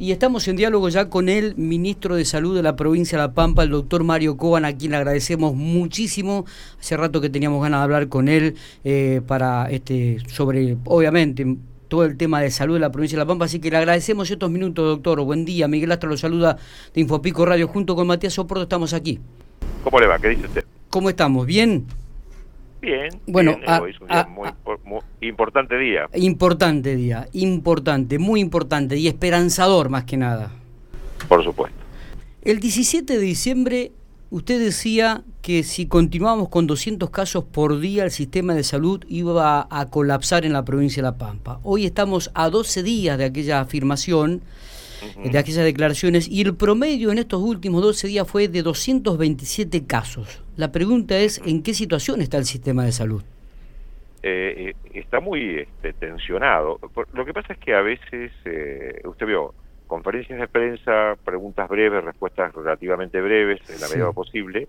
Y estamos en diálogo ya con el ministro de Salud de la provincia de La Pampa, el doctor Mario Coban, a quien le agradecemos muchísimo. Hace rato que teníamos ganas de hablar con él eh, para este sobre, obviamente, todo el tema de salud de la provincia de La Pampa, así que le agradecemos estos minutos, doctor. Buen día, Miguel Astra lo saluda de Infopico Radio, junto con Matías Soporto estamos aquí. ¿Cómo le va? ¿Qué dice usted? ¿Cómo estamos? ¿Bien? Bien. Bueno, bien, hoy es un día muy, muy importante día. Importante día, importante, muy importante y esperanzador más que nada. Por supuesto. El 17 de diciembre usted decía que si continuábamos con 200 casos por día el sistema de salud iba a colapsar en la provincia de La Pampa. Hoy estamos a 12 días de aquella afirmación, de aquellas declaraciones, y el promedio en estos últimos 12 días fue de 227 casos. La pregunta es, ¿en qué situación está el sistema de salud? Eh, está muy este, tensionado. Lo que pasa es que a veces, eh, usted vio, conferencias de prensa, preguntas breves, respuestas relativamente breves, en la Sí. medida posible,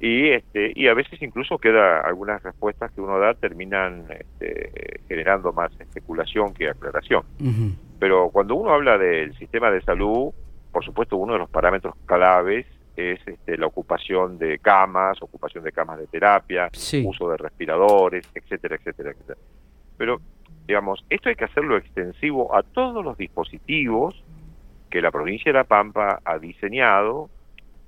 y este y a veces incluso queda algunas respuestas que uno da terminan este, generando más especulación que aclaración. Pero cuando uno habla del sistema de salud, por supuesto uno de los parámetros claves es este, la ocupación de camas, ocupación de camas de terapia, Sí. uso de respiradores, etcétera, etcétera, etcétera. Pero, digamos, esto hay que hacerlo extensivo a todos los dispositivos que la provincia de La Pampa ha diseñado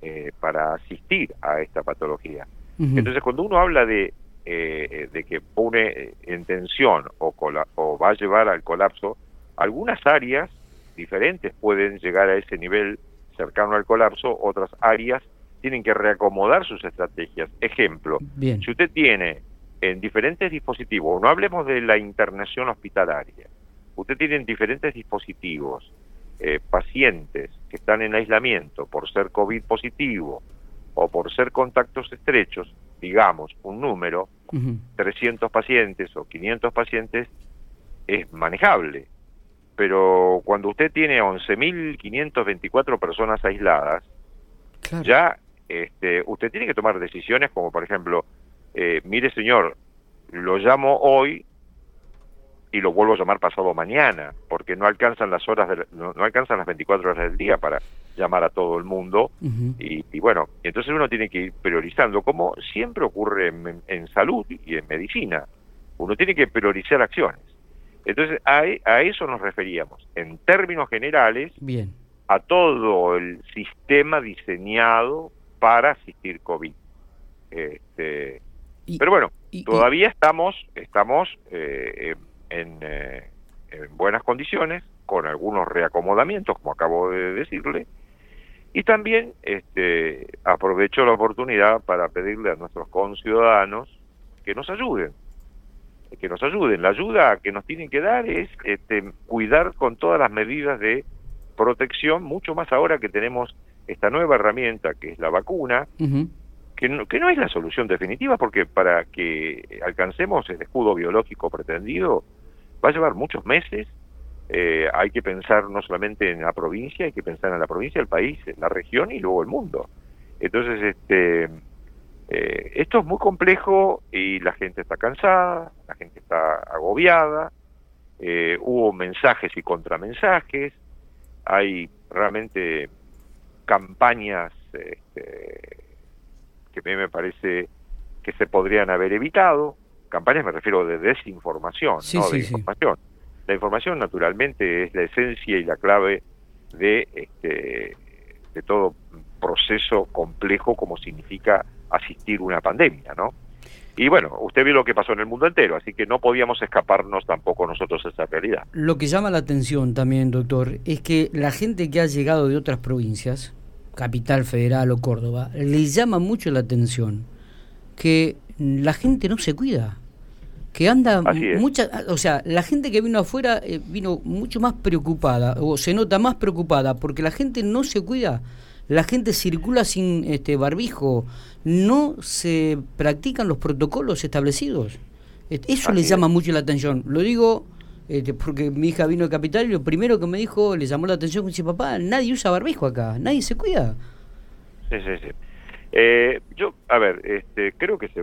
eh, para asistir a esta patología. Entonces, cuando uno habla de, eh, de que pone en tensión o, cola- o va a llevar al colapso, algunas áreas diferentes pueden llegar a ese nivel cercano al colapso, otras áreas tienen que reacomodar sus estrategias. Ejemplo, Bien. si usted tiene en diferentes dispositivos, no hablemos de la internación hospitalaria, usted tiene en diferentes dispositivos eh, pacientes que están en aislamiento por ser COVID positivo o por ser contactos estrechos, digamos, un número, Ujú. 300 pacientes o 500 pacientes, es manejable. Pero cuando usted tiene 11.524 personas aisladas, Claro. ya este, usted tiene que tomar decisiones como, por ejemplo, eh, mire señor, lo llamo hoy y lo vuelvo a llamar pasado mañana, porque no alcanzan las horas, del- no, no alcanzan las 24 horas del día para llamar a todo el mundo. Y, y bueno, entonces uno tiene que ir priorizando, como siempre ocurre en, en salud y en medicina. Uno tiene que priorizar acciones. Entonces, a, a eso nos referíamos. En términos generales, Bien. a todo el sistema diseñado para asistir COVID. Este, Y- pero bueno, y- todavía estamos estamos eh, en, eh, en buenas condiciones, con algunos reacomodamientos, como acabo de decirle, y también este, aprovecho la oportunidad para pedirle a nuestros conciudadanos que nos ayuden, que nos ayuden. La ayuda que nos tienen que dar es este, cuidar con todas las medidas de protección, mucho más ahora que tenemos esta nueva herramienta que es la vacuna, que no, que no es la solución definitiva, porque para que alcancemos el escudo biológico pretendido va a llevar muchos meses. Eh, hay que pensar no solamente en la provincia, hay que pensar en la provincia, el país, la región y luego el mundo. Entonces, este, eh, esto es muy complejo y la gente está cansada, la gente está agobiada, eh, hubo mensajes y contramensajes, hay realmente campañas este, que a mí me parece que se podrían haber evitado. Campañas me refiero de desinformación, Sí, no sí, de sí. información. La información naturalmente es la esencia y la clave de, este, de todo proceso complejo como significa asistir una pandemia, ¿no? Y bueno, usted vio lo que pasó en el mundo entero, así que no podíamos escaparnos tampoco nosotros de esa realidad. Lo que llama la atención también, doctor, es que la gente que ha llegado de otras provincias, Capital Federal o Córdoba, le llama mucho la atención que la gente no se cuida, que anda mucha, o sea, la gente que vino afuera eh, vino mucho más preocupada o se nota más preocupada porque la gente no se cuida. La gente circula sin este barbijo, no se practican los protocolos establecidos. Eso Así le es. llama mucho la atención. Lo digo este, porque mi hija vino de Capital y lo primero que me dijo, le llamó la atención, dice, papá, nadie usa barbijo acá, nadie se cuida. Sí, sí, sí. Eh, yo, a ver, este, creo que se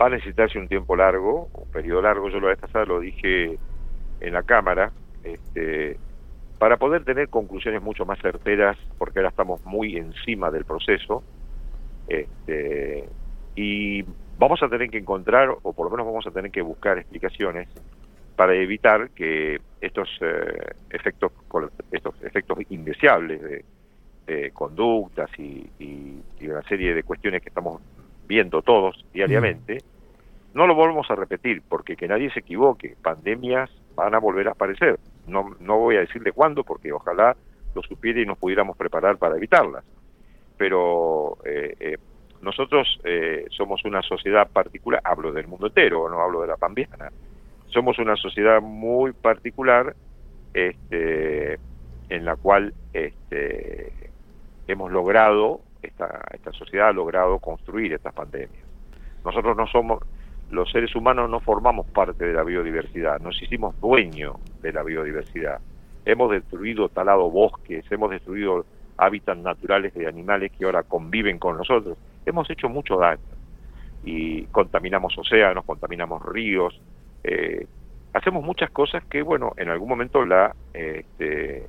va a necesitarse un tiempo largo, un periodo largo. Yo la vez pasada lo dije en la Cámara. Este, para poder tener conclusiones mucho más certeras, porque ahora estamos muy encima del proceso, este, y vamos a tener que encontrar, o por lo menos vamos a tener que buscar explicaciones para evitar que estos eh, efectos estos efectos indeseables de, conductas y, una serie de cuestiones que estamos viendo todos diariamente, no lo volvamos a repetir, porque que nadie se equivoque, pandemias van a volver a aparecer. No, no voy a decirle cuándo, porque ojalá lo supiera y nos pudiéramos preparar para evitarlas. Pero eh, eh, nosotros somos una sociedad particular, hablo del mundo entero, no hablo de la pambiana, somos una sociedad muy particular este, en la cual este, hemos logrado, esta, esta sociedad ha logrado construir estas pandemias. Nosotros no somos, los seres humanos no formamos parte de la biodiversidad, nos hicimos dueños de la biodiversidad. Hemos destruido talado bosques, hemos destruido hábitats naturales de animales que ahora conviven con nosotros. Hemos hecho mucho daño y contaminamos océanos, contaminamos ríos, eh, hacemos muchas cosas que, bueno, en algún momento la, este,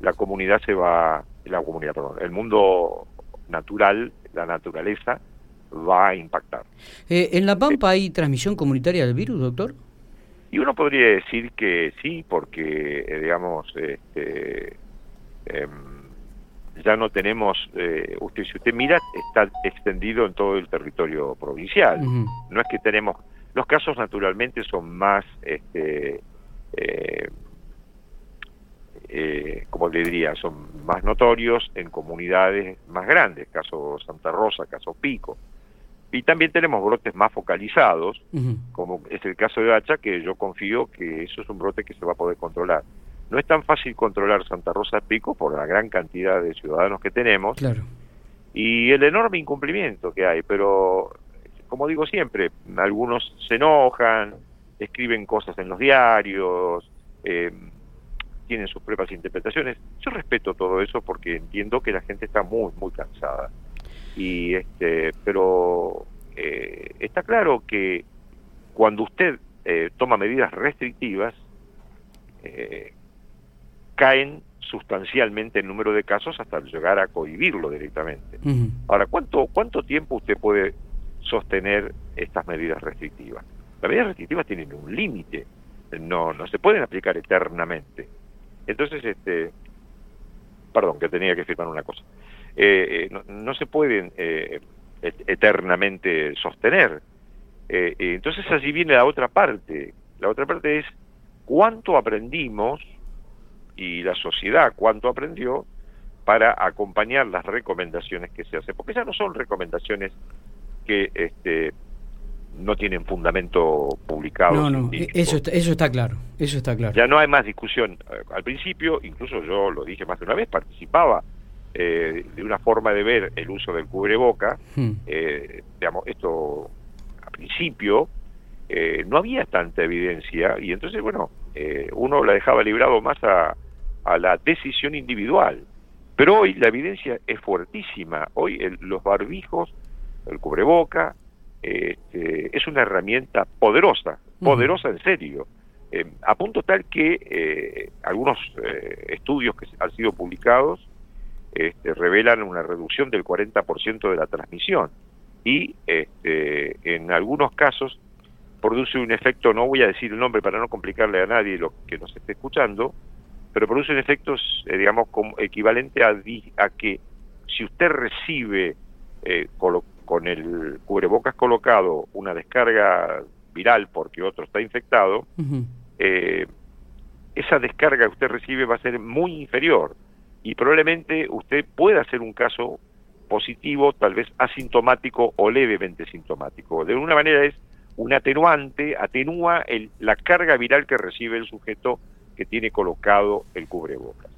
la comunidad se va, la comunidad, perdón, el mundo natural, la naturaleza, va a impactar. Eh, ¿En La Pampa hay transmisión comunitaria del virus, doctor? Y uno podría decir que sí, porque, eh, digamos, este, em, ya no tenemos, usted si usted mira, está extendido en todo el territorio provincial. No es que tenemos los casos naturalmente son más, este, eh, eh, como le diría, son más notorios en comunidades más grandes, caso Santa Rosa, caso Pico. Y también tenemos brotes más focalizados, como es el caso de Hacha, que yo confío que eso es un brote que se va a poder controlar. No es tan fácil controlar Santa Rosa Pico por la gran cantidad de ciudadanos que tenemos y el enorme incumplimiento que hay, pero como digo siempre, algunos se enojan, escriben cosas en los diarios, eh, tienen sus propias interpretaciones. Yo respeto todo eso porque entiendo que la gente está muy, muy cansada. Y este, pero eh, está claro que cuando usted eh, toma medidas restrictivas, caen sustancialmente el número de casos hasta llegar a cohibirlo directamente. Ahora, ¿cuánto, ¿cuánto tiempo usted puede sostener estas medidas restrictivas. Las medidas restrictivas tienen un límite, no, no se pueden aplicar eternamente. Entonces, este, perdón, que tenía que firmar una cosa. Eh, eh, no, se pueden eh, eternamente sostener. entonces allí viene la otra parte. La otra parte es cuánto aprendimos y la sociedad cuánto aprendió para acompañar las recomendaciones que se hacen, porque ya no son recomendaciones que este, no tienen fundamento publicado. No, no, eso está, eso está claro, eso está claro. Ya no hay más discusión. Eh, al principio, incluso yo lo dije más de una vez, participaba eh, de una forma de ver el uso del cubreboca. Hmm. Eh, digamos, esto al principio no había tanta evidencia y entonces, bueno, uno la dejaba librado más a, a la decisión individual. Pero hoy la evidencia es fuertísima. Hoy los barbijos el cubreboca, este, es una herramienta poderosa, poderosa en serio, eh, a punto tal que eh, algunos eh, estudios que han sido publicados este, revelan una reducción del 40% de la transmisión. Y este, en algunos casos produce un efecto, no voy a decir el nombre para no complicarle a nadie lo que nos esté escuchando, pero produce un efecto, digamos, como equivalente a, a que si usted recibe eh, con el cubrebocas colocado una descarga viral porque otro está infectado, eh, esa descarga que usted recibe va a ser muy inferior y probablemente usted pueda hacer un caso positivo, tal vez asintomático o levemente sintomático. De alguna manera es un atenuante, atenúa la carga viral que recibe el sujeto que tiene colocado el cubrebocas.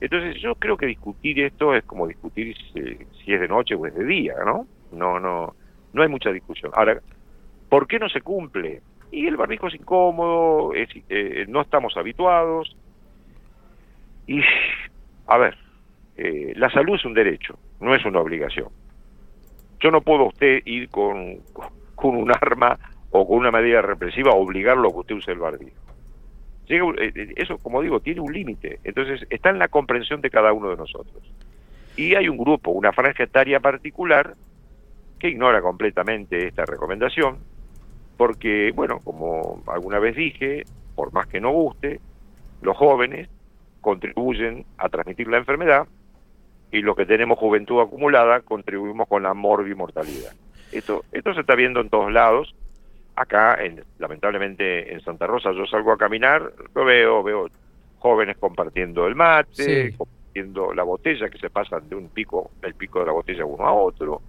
Entonces yo creo que discutir esto es como discutir si es de noche o es de día, ¿no? No, no, no hay mucha discusión. Ahora, ¿por qué no se cumple? Y el barbijo es incómodo, eh, no estamos habituados. Y, a ver, eh, la salud es un derecho, no es una obligación. Yo no puedo usted ir con, con un arma o con una medida represiva obligarlo a que usted use el barbijo. eso, como digo, tiene un límite. Entonces, está en la comprensión de cada uno de nosotros. Y hay un grupo, una franja etaria particular, que ignora completamente esta recomendación, porque, bueno, como alguna vez dije, por más que no guste, los jóvenes contribuyen a transmitir la enfermedad y los que tenemos juventud acumulada contribuimos con la morbimortalidad. Esto, esto se está viendo en todos lados. Acá, en, lamentablemente, en Santa Rosa yo salgo a caminar, lo veo, veo jóvenes compartiendo el mate, compartiendo la botella, que se pasan de un pico, el pico de la botella uno a otro,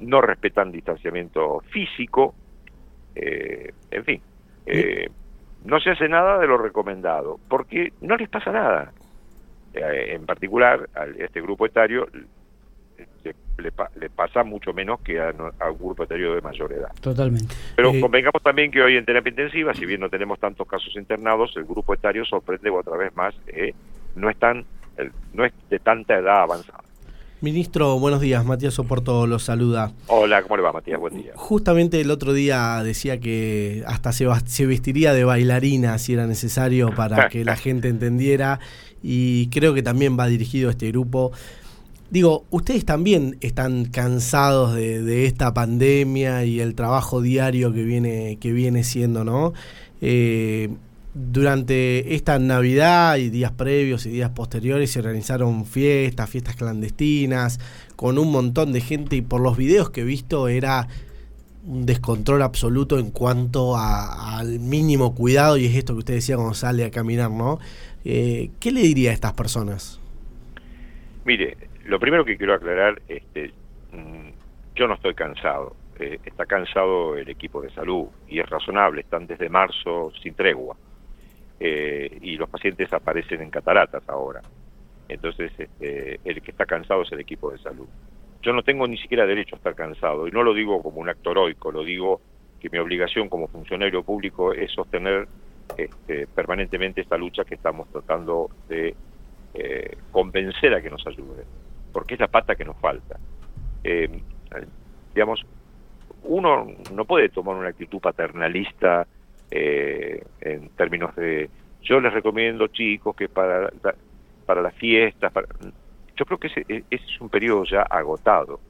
no respetan distanciamiento físico, eh, en fin. Eh, no se hace nada de lo recomendado, porque no les pasa nada. Eh, en particular, a este grupo etario le, pasa mucho menos que a, un grupo etario de mayor edad. Totalmente. Pero eh, convengamos también que hoy en terapia intensiva, si bien no tenemos tantos casos internados, el grupo etario sorprende otra vez más, eh, no, es no es de tanta edad avanzada. Ministro, buenos días. Matías Oporto los saluda. Hola, ¿cómo le va, Matías? Buen día. Justamente el otro día decía que hasta se, se vestiría de bailarina si era necesario para que la gente entendiera y creo que también va dirigido a este grupo. Digo, ustedes también están cansados de, esta pandemia y el trabajo diario que viene, que viene siendo, ¿no? Eh, durante esta Navidad y días previos y días posteriores se organizaron fiestas, fiestas clandestinas, con un montón de gente y por los videos que he visto era un descontrol absoluto en cuanto al mínimo cuidado y es esto que usted decía cuando sale a caminar, ¿no? Eh, ¿Qué le diría a estas personas? Mire, lo primero que quiero aclarar, este, mm, yo no estoy cansado, eh, está cansado el equipo de salud y es razonable, están desde marzo sin tregua eh, y los pacientes aparecen en cataratas ahora. Entonces, este, el que está cansado es el equipo de salud. Yo no tengo ni siquiera derecho a estar cansado, y no lo digo como un acto heroico, lo digo que mi obligación como funcionario público es sostener este, permanentemente esta lucha que estamos tratando de eh, convencer a que nos ayude, porque es la pata que nos falta. Eh, digamos, uno no puede tomar una actitud paternalista eh, en términos de yo les recomiendo chicos que para para las fiestas yo creo que ese, ese, es un periodo ya agotado.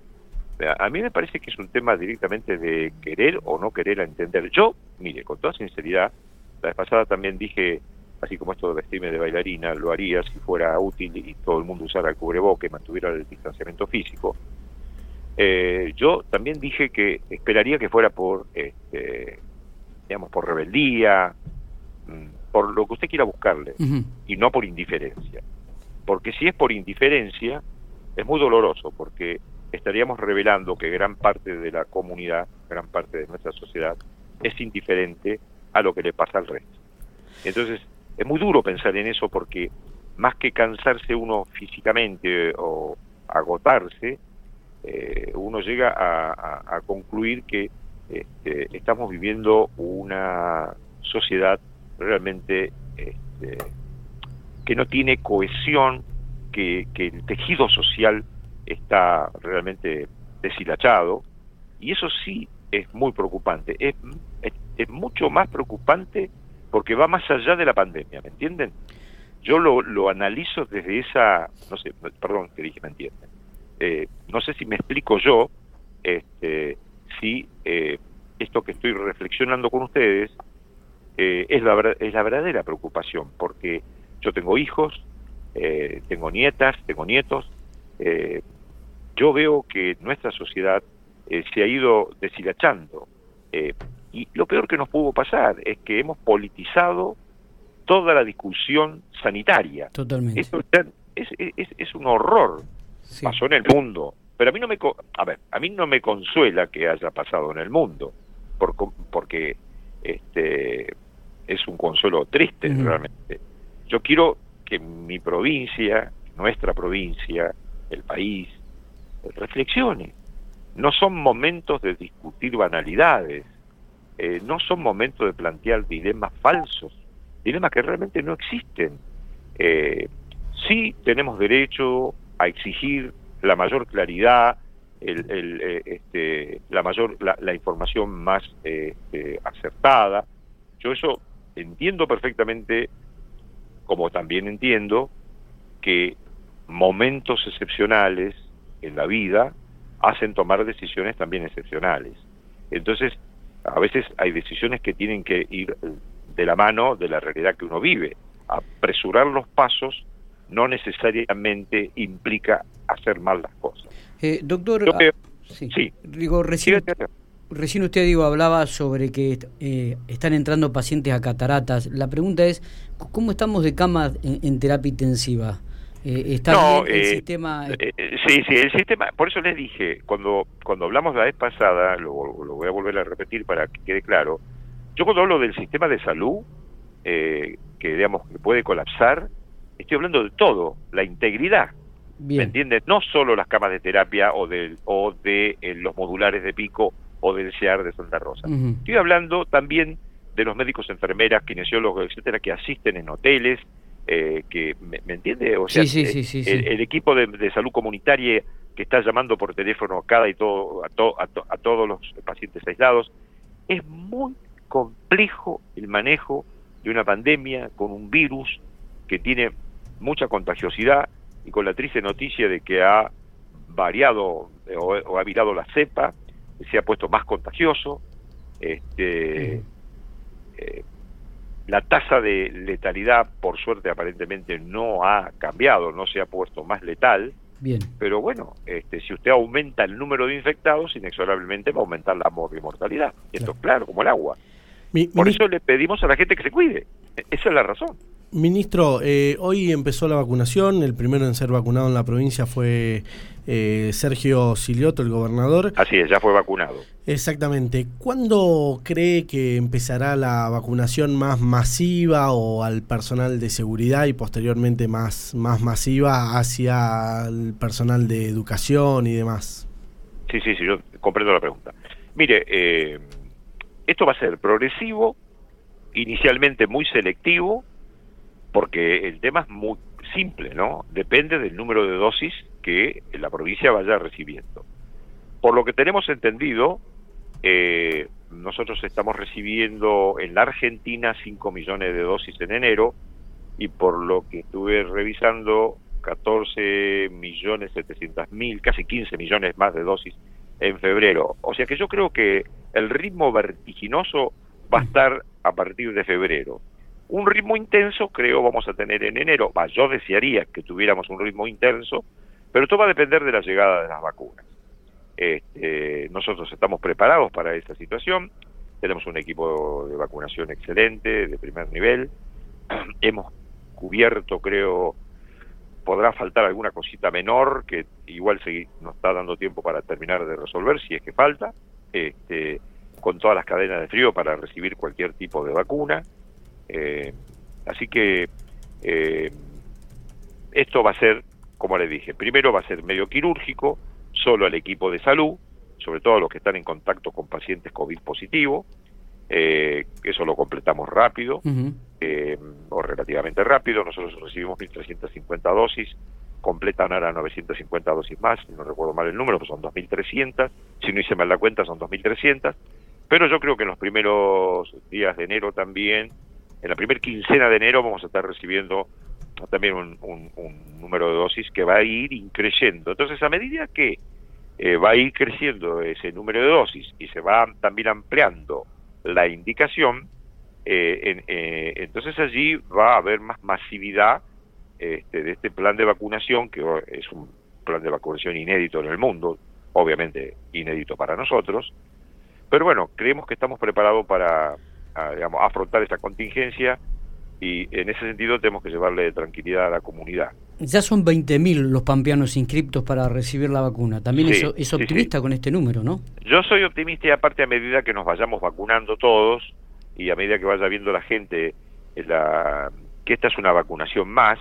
A mí me parece que es un tema directamente de querer o no querer entender. Yo mire con toda sinceridad la vez pasada también dije así como esto de vestirme de bailarina lo haría si fuera útil y todo el mundo usara el cubreboque mantuviera el distanciamiento físico. Eh, yo también dije que esperaría que fuera por este, digamos, por rebeldía, mm, por lo que usted quiera buscarle, y no por indiferencia. Porque si es por indiferencia, es muy doloroso, porque estaríamos revelando que gran parte de la comunidad, gran parte de nuestra sociedad, es indiferente a lo que le pasa al resto. Entonces, es muy duro pensar en eso porque más que cansarse uno físicamente o agotarse, eh, uno llega a concluir que este, estamos viviendo una sociedad realmente este, que no tiene cohesión, que, el tejido social está realmente deshilachado, y eso sí es muy preocupante, es, es, mucho más preocupante porque va más allá de la pandemia, ¿me entienden? Yo lo, lo analizo desde esa, no sé, perdón que dije, ¿me entienden? Eh, no sé si me explico yo, este, si eh, esto que estoy reflexionando con ustedes eh, es, la, es la verdadera preocupación, porque yo tengo hijos, eh, tengo nietas, tengo nietos, yo veo que nuestra sociedad se ha ido deshilachando. y lo peor que nos pudo pasar es que hemos politizado toda la discusión sanitaria. Totalmente. Esto es, es, es un horror. Pasó en el mundo, pero a mí no me a ver, a mí no me consuela que haya pasado en el mundo, por, porque este es un consuelo triste realmente. Yo quiero que mi provincia, nuestra provincia, el país reflexione. No son momentos de discutir banalidades, eh, no son momentos de plantear dilemas falsos, dilemas que realmente no existen. Eh, sí tenemos derecho a exigir la mayor claridad, el, eh, este, la mayor la, información más este, acertada. Yo eso entiendo perfectamente, como también entiendo, que momentos excepcionales en la vida hacen tomar decisiones también excepcionales. Entonces, a veces hay decisiones que tienen que ir de la mano de la realidad que uno vive. Apresurar los pasos no necesariamente implica hacer mal las cosas. Eh, doctor, ah, sí. Digo, recién, recién usted digo hablaba sobre que eh, están entrando pacientes a cataratas. La pregunta es, ¿cómo estamos de cama en terapia intensiva? Eh, está el eh, sistema... Eh, sí, sí, el sistema, por eso les dije, cuando, cuando hablamos la vez pasada, lo, voy a volver a repetir para que quede claro, yo cuando hablo del sistema de salud, que digamos que puede colapsar, estoy hablando de todo, la integridad. ¿Me entiendes? No solo las camas de terapia o, del, o de los modulares de pico o del CEAR de Santa Rosa. Estoy hablando también de los médicos, enfermeras, kinesiólogos, etcétera, que asisten en hoteles, eh, que me, entiende o sea eh, el, equipo de, salud comunitaria que está llamando por teléfono a cada y todo a, a, todos los pacientes aislados es muy complejo el manejo de una pandemia con un virus que tiene mucha contagiosidad y con la triste noticia de que ha variado eh, o, ha virado la cepa se ha puesto más contagioso este la tasa de letalidad, por suerte, aparentemente no ha cambiado, no se ha puesto más letal. Bien. Pero bueno, este, si usted aumenta el número de infectados, inexorablemente va a aumentar la mortalidad. Esto es claro, como el agua. por eso le pedimos a la gente que se cuide. E-, esa es la razón. Ministro, eh, hoy empezó la vacunación. El primero en ser vacunado en la provincia fue eh, Sergio Silioto, el gobernador. Así es, ya fue vacunado. Exactamente. ¿Cuándo cree que empezará la vacunación más masiva o al personal de seguridad y posteriormente más, más masiva hacia el personal de educación y demás? Sí, sí, sí, yo comprendo la pregunta. Mire, eh, esto va a ser progresivo, inicialmente muy selectivo, porque el tema es muy simple, ¿no? Depende del número de dosis que la provincia vaya recibiendo. Por lo que tenemos entendido, eh, nosotros estamos recibiendo en la Argentina 5 millones de dosis en enero y por lo que estuve revisando 14 millones 700 mil, casi 15 millones más de dosis en febrero. O sea que yo creo que el ritmo vertiginoso va a estar a partir de febrero. Un ritmo intenso creo vamos a tener en enero. yo desearía que tuviéramos un ritmo intenso, pero todo va a depender de la llegada de las vacunas. Este, nosotros estamos preparados para esta situación, tenemos un equipo de vacunación excelente, de primer nivel, hemos cubierto, creo, podrá faltar alguna cosita menor que igual nos está dando tiempo para terminar de resolver, si es que falta, este, con todas las cadenas de frío para recibir cualquier tipo de vacuna. Eh, así que eh, esto va a ser, como les dije, primero va a ser medio quirúrgico, solo al equipo de salud, sobre todo a los que están en contacto con pacientes COVID positivo, eh, eso lo completamos rápido, o relativamente rápido, nosotros recibimos 1.350 dosis, completan ahora 950 dosis más, no recuerdo mal el número, pues son 2.300, si no hice mal la cuenta son 2.300, pero yo creo que en los primeros días de enero también en la primera quincena de enero vamos a estar recibiendo también un, número de dosis que va a ir creciendo. Entonces, a medida que eh, va a ir creciendo ese número de dosis y se va también ampliando la indicación, eh, eh, entonces allí va a haber más masividad este, de este plan de vacunación, que es un plan de vacunación inédito en el mundo, obviamente inédito para nosotros, pero bueno, creemos que estamos preparados para digamos, afrontar esta contingencia y en ese sentido tenemos que llevarle tranquilidad a la comunidad. Ya son 20.000 los pampeanos inscriptos para recibir la vacuna. También es, optimista con este número, ¿no? Yo soy optimista y aparte a medida que nos vayamos vacunando todos y a medida que vaya viendo la gente eh, la, que esta es una vacunación más,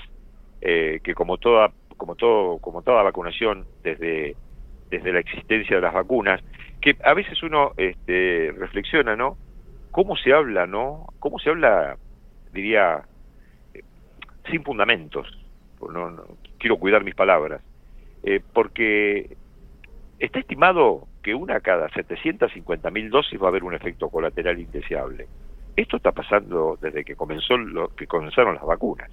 eh, que como toda como todo como toda vacunación desde desde la existencia de las vacunas, que a veces uno este, reflexiona, ¿no? Cómo se habla, ¿no? Cómo se habla, diría, eh, sin fundamentos. No, quiero cuidar mis palabras. Eh, porque está estimado que una cada 750 mil dosis va a haber un efecto colateral indeseable. Esto está pasando desde que comenzó lo que comenzaron las vacunas.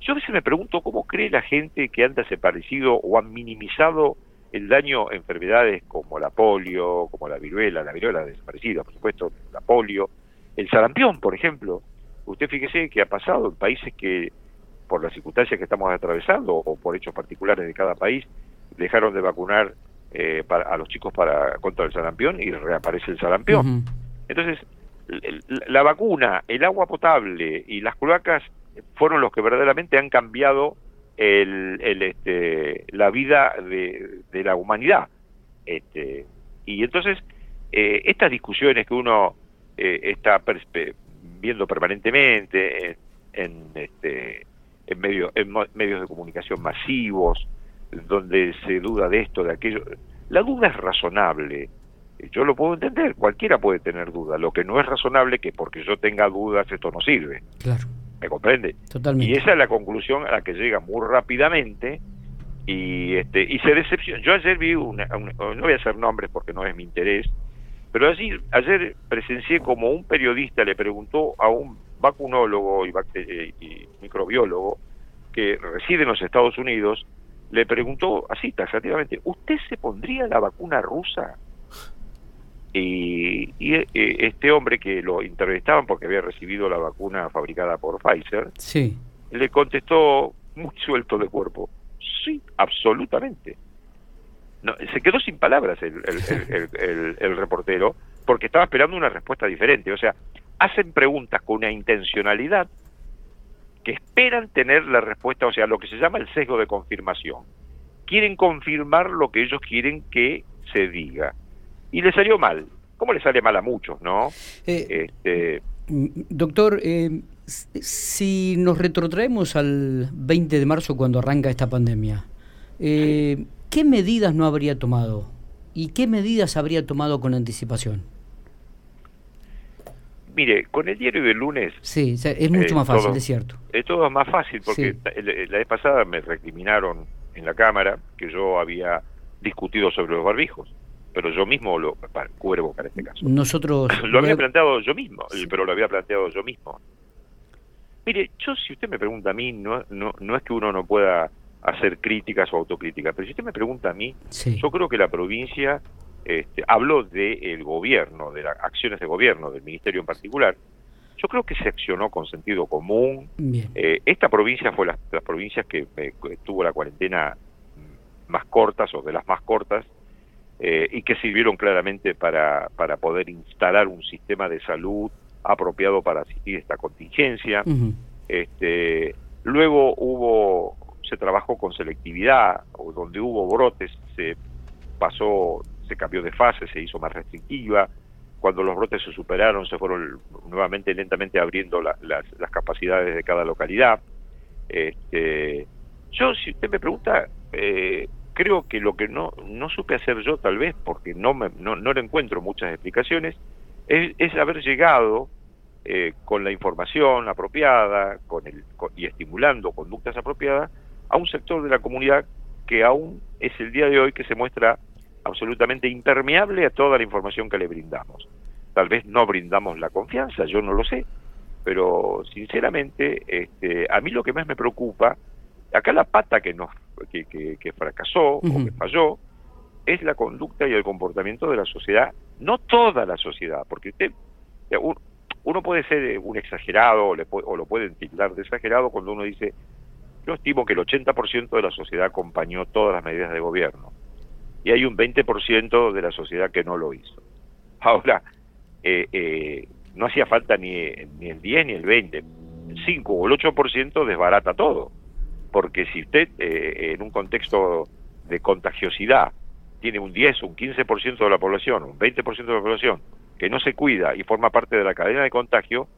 Yo a veces me pregunto cómo cree la gente que han desaparecido o han minimizado el daño a enfermedades como la polio, como la viruela, la viruela desaparecida, por supuesto, la polio, el sarampión, por ejemplo. Usted fíjese que ha pasado en países que, por las circunstancias que estamos atravesando o por hechos particulares de cada país, dejaron de vacunar eh, a los chicos para contra el sarampión y reaparece el sarampión. Entonces, la vacuna, el agua potable y las cloacas fueron los que verdaderamente han cambiado el, este, la vida de, la humanidad. Este, y entonces, eh, estas discusiones que uno eh, está viendo permanentemente en, este, en, medio, en medios de comunicación masivos, donde se duda de esto, de aquello, la duda es razonable. Yo lo puedo entender, cualquiera puede tener duda. Lo que no es razonable que porque yo tenga dudas esto no sirve. Claro. ¿Me comprende? Totalmente. Y esa es la conclusión a la que llega muy rápidamente y este y se decepciona. Yo ayer vi una, no voy a hacer nombres porque no es mi interés, pero ayer, ayer presencié como un periodista le preguntó a un vacunólogo y, eh, y microbiólogo que reside en los Estados Unidos, le preguntó así taxativamente, ¿usted se pondría la vacuna rusa? Y, eh, este hombre que lo entrevistaban porque había recibido la vacuna fabricada por Pfizer, sí. le contestó muy suelto de cuerpo, sí, absolutamente. No, se quedó sin palabras el, el, reportero porque estaba esperando una respuesta diferente. O sea, hacen preguntas con una intencionalidad que esperan tener la respuesta, o sea, lo que se llama el sesgo de confirmación. Quieren confirmar lo que ellos quieren que se diga y le salió mal. ¿Cómo le sale mal a muchos, no? Eh, este... Doctor, eh, si nos retrotraemos al 20 de marzo cuando arranca esta pandemia, eh, ¿qué medidas no habría tomado? ¿Y qué medidas habría tomado con anticipación? Mire, con el diario del lunes... Sí, es mucho más fácil, es cierto. Es todo más fácil, porque la vez pasada me recriminaron en la Cámara que yo había discutido sobre los barbijos pero yo mismo lo cubre boca en este caso. Nosotros lo había planteado yo mismo, pero lo había planteado yo mismo. Mire, yo si usted me pregunta a mí, no, no, no es que uno no pueda hacer críticas o autocríticas, pero si usted me pregunta a mí, yo creo que la provincia este, habló del gobierno, de las acciones de gobierno, del ministerio en particular, yo creo que se accionó con sentido común. Eh, esta provincia fue la, las provincias que eh, tuvo la cuarentena más cortas o de las más cortas eh, y que sirvieron claramente para, para poder instalar un sistema de salud apropiado para asistir a esta contingencia. este, luego hubo, se trabajó con selectividad, o donde hubo brotes se pasó, se cambió de fase, se hizo más restrictiva. Cuando los brotes se superaron, se fueron nuevamente lentamente abriendo las, las capacidades de cada localidad. Este, yo, si usted me pregunta, eh, creo que lo que no, no supe hacer yo tal vez, porque no, me, no, no le encuentro muchas explicaciones, es, es haber llegado eh, con la información apropiada con el, y estimulando conductas apropiadas a un sector de la comunidad que aún es el día de hoy que se muestra absolutamente impermeable a toda la información que le brindamos. Tal vez no brindamos la confianza, yo no lo sé, pero sinceramente este, a mí lo que más me preocupa, acá la pata que nos que, fracasó o que falló es la conducta y el comportamiento de la sociedad, no toda la sociedad, porque usted, uno puede ser un exagerado o, le, o lo pueden tildar de exagerado cuando uno dice, yo estimo que el 80% de la sociedad acompañó todas las medidas de gobierno y hay un 20% de la sociedad que no lo hizo. Ahora, eh, eh, no hacía falta ni, ni el 10 ni el 20, el 5 o el 8% desbarata todo porque si usted eh, en un contexto de contagiosidad tiene un 10, un 15% de la población, un 20% de la población que no se cuida y forma parte de la cadena de contagio,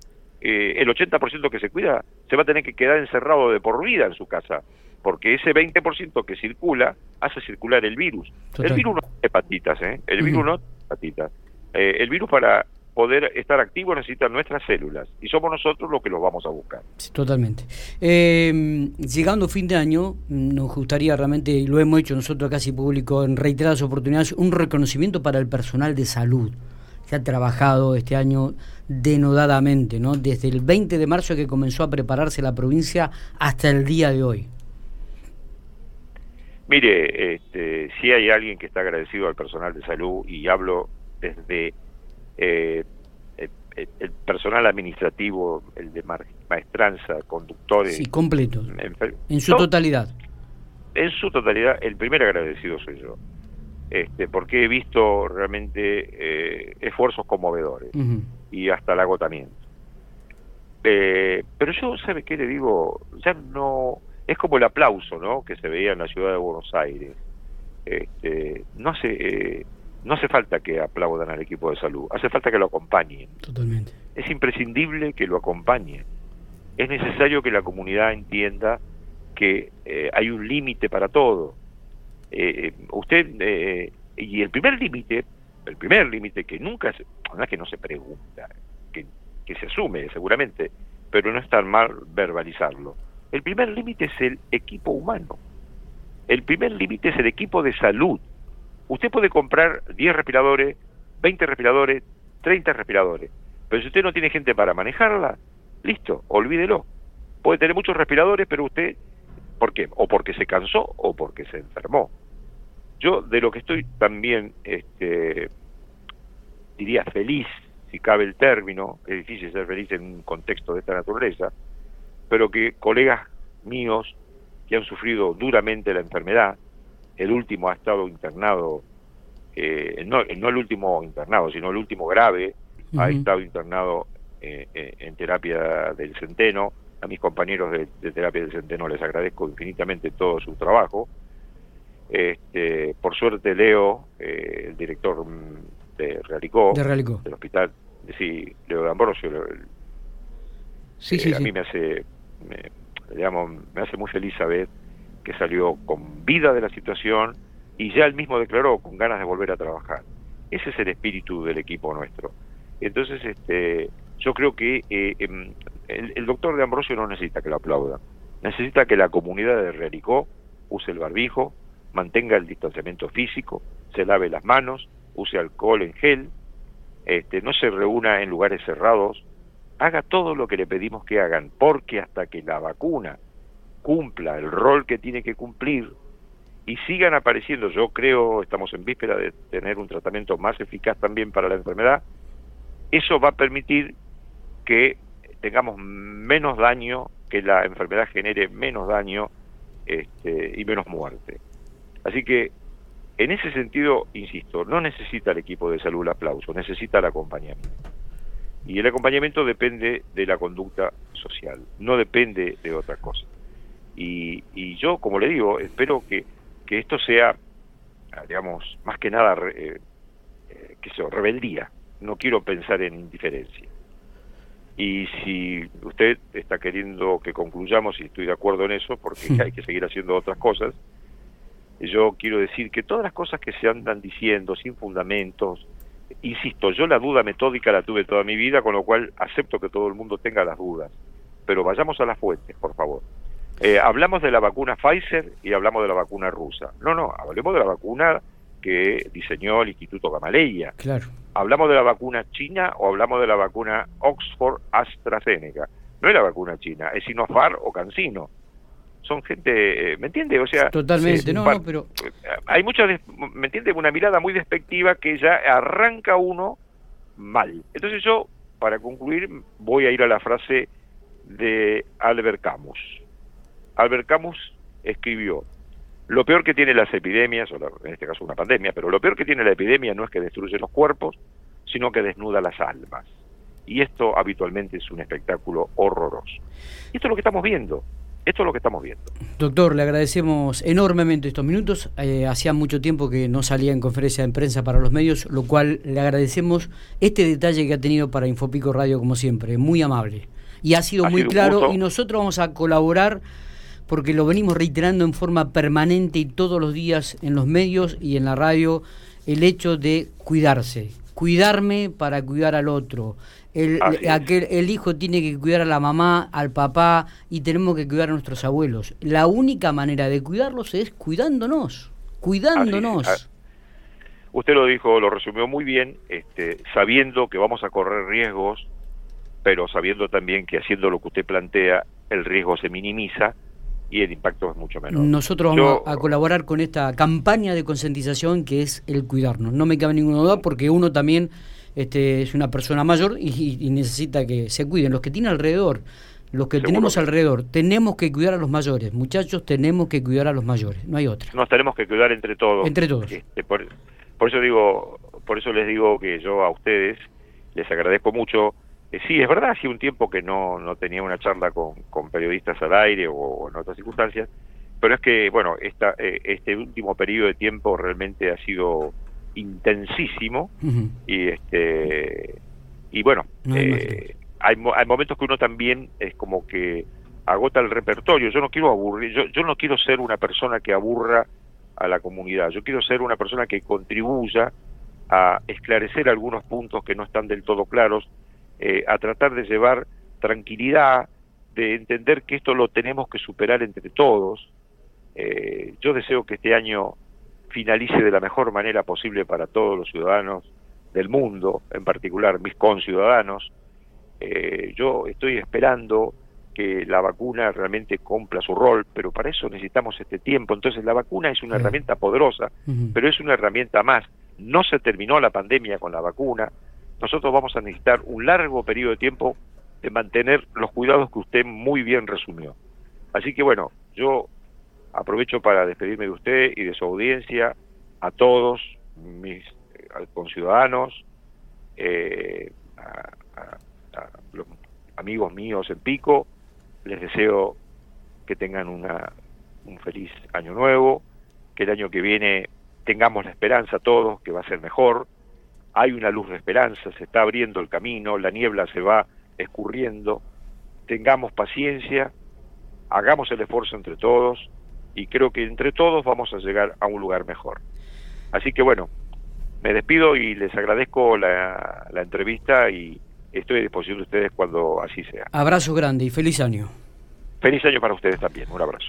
eh, el 80% que se cuida se va a tener que quedar encerrado de por vida en su casa, porque ese 20% que circula hace circular el virus. El virus no es hepatitas, ¿eh? El virus no es hepatitas. Eh, el virus para poder estar activo necesitan nuestras células y somos nosotros los que los vamos a buscar. totalmente. Eh, llegando fin de año, nos gustaría realmente, y lo hemos hecho nosotros casi público en reiteradas oportunidades, un reconocimiento para el personal de salud. se ha trabajado este año denodadamente, ¿no? Desde el 20 de marzo que comenzó a prepararse la provincia hasta el día de hoy. Mire, este, si hay alguien que está agradecido al personal de salud y hablo desde eh, el, personal administrativo, el de maestranza, conductores. Sí, completo. En, su totalidad. En su totalidad, el primer agradecido soy yo. Este, porque he visto realmente eh, esfuerzos conmovedores y hasta el agotamiento. Eh, pero yo, ¿sabe qué le digo? Ya no es como el aplauso ¿no? que se veía en la ciudad de Buenos Aires. Este, no hace eh, no hace falta que aplaudan al equipo de salud, hace falta que lo acompañen. Totalmente. Es imprescindible que lo acompañen. Es necesario que la comunidad entienda que eh, hay un límite para todo. Eh, usted y el primer límite, el primer límite que nunca, se, no es que no se pregunta, que, que se asume seguramente, pero no es tan mal verbalizarlo el primer límite es el equipo humano. El primer límite es el equipo de salud. Usted puede comprar 10 respiradores, 20 respiradores, 30 respiradores, pero si usted no tiene gente para manejarla, listo, olvídelo. Puede tener muchos respiradores, pero usted, ¿por qué? O porque se cansó o porque se enfermó. Yo de lo que estoy también, este, diría feliz, si cabe el término, es difícil ser feliz en un contexto de esta naturaleza, pero que colegas míos que han sufrido duramente la enfermedad, el último ha estado internado, eh, no, el último internado, sino el último grave, ha estado internado eh, eh, en terapia del centeno, a mis compañeros de, terapia del centeno les agradezco infinitamente todo su trabajo. Este, por suerte Leo, el director de Realicó, del hospital, sí, Leo de Ambrosio, sí, sí, a mí me hace me, digamos, me hace muy feliz saber que salió con vida de la situación y ya él mismo declaró con ganas de volver a trabajar. Ese es el espíritu del equipo nuestro. Entonces, este, yo creo que eh, em, el, doctor de Ambrosio no necesita que lo aplaudan, necesita que la comunidad de Realicó use el barbijo, mantenga el distanciamiento físico, se lave las manos, use alcohol en gel, este, no se reúna en lugares cerrados, haga todo lo que le pedimos que hagan, porque hasta que la vacuna cumpla el rol que tiene que cumplir y sigan apareciendo, yo creo, estamos en víspera de tener un tratamiento más eficaz también para la enfermedad, eso va a permitir que tengamos menos daño, que la enfermedad genere menos daño este, y menos muerte. Así que, en ese sentido, insisto, no necesita el equipo de salud el aplauso, necesita el acompañamiento. Y el acompañamiento depende de la conducta social, no depende de otra cosa. Y, y yo, como le digo, espero que, que esto sea, digamos, más que nada, eh, eh, que sea, rebeldía. No quiero pensar en indiferencia. Y si usted está queriendo que concluyamos, y estoy de acuerdo en eso, porque hay que seguir haciendo otras cosas, yo quiero decir que todas las cosas que se andan diciendo sin fundamentos, Insisto, yo la duda metódica la tuve toda mi vida, con lo cual acepto que todo el mundo tenga las dudas. Pero vayamos a las fuentes, por favor. Eh, hablamos de la vacuna Pfizer y hablamos de la vacuna rusa. No, no, hablemos de la vacuna que diseñó el Instituto Gamaleya. Claro. ¿Hablamos de la vacuna china o hablamos de la vacuna Oxford AstraZeneca? No es la vacuna china, es Sinopharm o Cancino son gente, eh, ¿me entiende? O sea, totalmente, no, pero hay muchas, ¿me entiende? Una mirada muy despectiva que ya arranca uno mal. Entonces yo, para concluir, voy a ir a la frase de Albert Camus. Albert Camus escribió, lo peor que tiene las epidemias, o en este caso una pandemia, pero lo peor que tiene la epidemia no es que destruye los cuerpos, sino que desnuda las almas. Y esto habitualmente es un espectáculo horroroso. Y esto es lo que estamos viendo. Esto es lo que estamos viendo. Doctor, le agradecemos enormemente estos minutos. Eh, hacía mucho tiempo que no salía en conferencia de prensa para los medios, lo cual le agradecemos este detalle que ha tenido para Infopico Radio, como siempre, muy amable. Y ha sido muy claro y nosotros vamos a colaborar porque lo venimos reiterando en forma permanente y todos los días en los medios y en la radio, el hecho de cuidarse, cuidarme para cuidar al otro, el, aquel, el hijo tiene que cuidar a la mamá, al papá y tenemos que cuidar a nuestros abuelos. La única manera de cuidarlos es cuidándonos, cuidándonos. usted lo dijo, lo resumió muy bien, este, sabiendo que vamos a correr riesgos, pero sabiendo también que haciendo lo que usted plantea, el riesgo se minimiza y el impacto es mucho menor. Nosotros vamos a colaborar con esta campaña de concientización que es el cuidarnos. No me cabe ninguna duda porque uno también este, es una persona mayor y, necesita que se cuiden. Los que tienen alrededor, los que tenemos alrededor, tenemos que cuidar a los mayores. Muchachos, tenemos que cuidar a los mayores. No hay otra. Nos tenemos que cuidar entre todos. Entre todos. Este, por, eso digo, por eso les digo que yo a ustedes les agradezco mucho sí, es verdad, hace un tiempo que no, no tenía una charla con, con periodistas al aire o, en otras circunstancias, pero es que, bueno, esta, eh, este último periodo de tiempo realmente ha sido intensísimo y este y bueno eh, hay, hay momentos que uno también es como que agota el repertorio. Yo no quiero aburrir yo, yo no quiero ser una persona que aburra a la comunidad yo quiero ser una persona que contribuya a esclarecer algunos puntos que no están del todo claros eh, a tratar de llevar tranquilidad, de entender que esto lo tenemos que superar entre todos. Eh, yo deseo que este año finalice de la mejor manera posible para todos los ciudadanos del mundo, en particular mis conciudadanos. Eh, yo estoy esperando que la vacuna realmente cumpla su rol, pero para eso necesitamos este tiempo. Entonces la vacuna es una herramienta poderosa, pero es una herramienta más. No se terminó la pandemia con la vacuna, nosotros vamos a necesitar un largo periodo de tiempo de mantener los cuidados que usted muy bien resumió. Así que bueno, yo aprovecho para despedirme de usted y de su audiencia, a todos mis eh, conciudadanos, eh, a, los amigos míos en Pico, les deseo que tengan una, un feliz año nuevo, que el año que viene tengamos la esperanza todos que va a ser mejor, hay una luz de esperanza, se está abriendo el camino, la niebla se va escurriendo, tengamos paciencia, hagamos el esfuerzo entre todos y creo que entre todos vamos a llegar a un lugar mejor. Así que bueno, me despido y les agradezco la, la entrevista y estoy a disposición de ustedes cuando así sea. Abrazo grande y feliz año. Feliz año para ustedes también, un abrazo.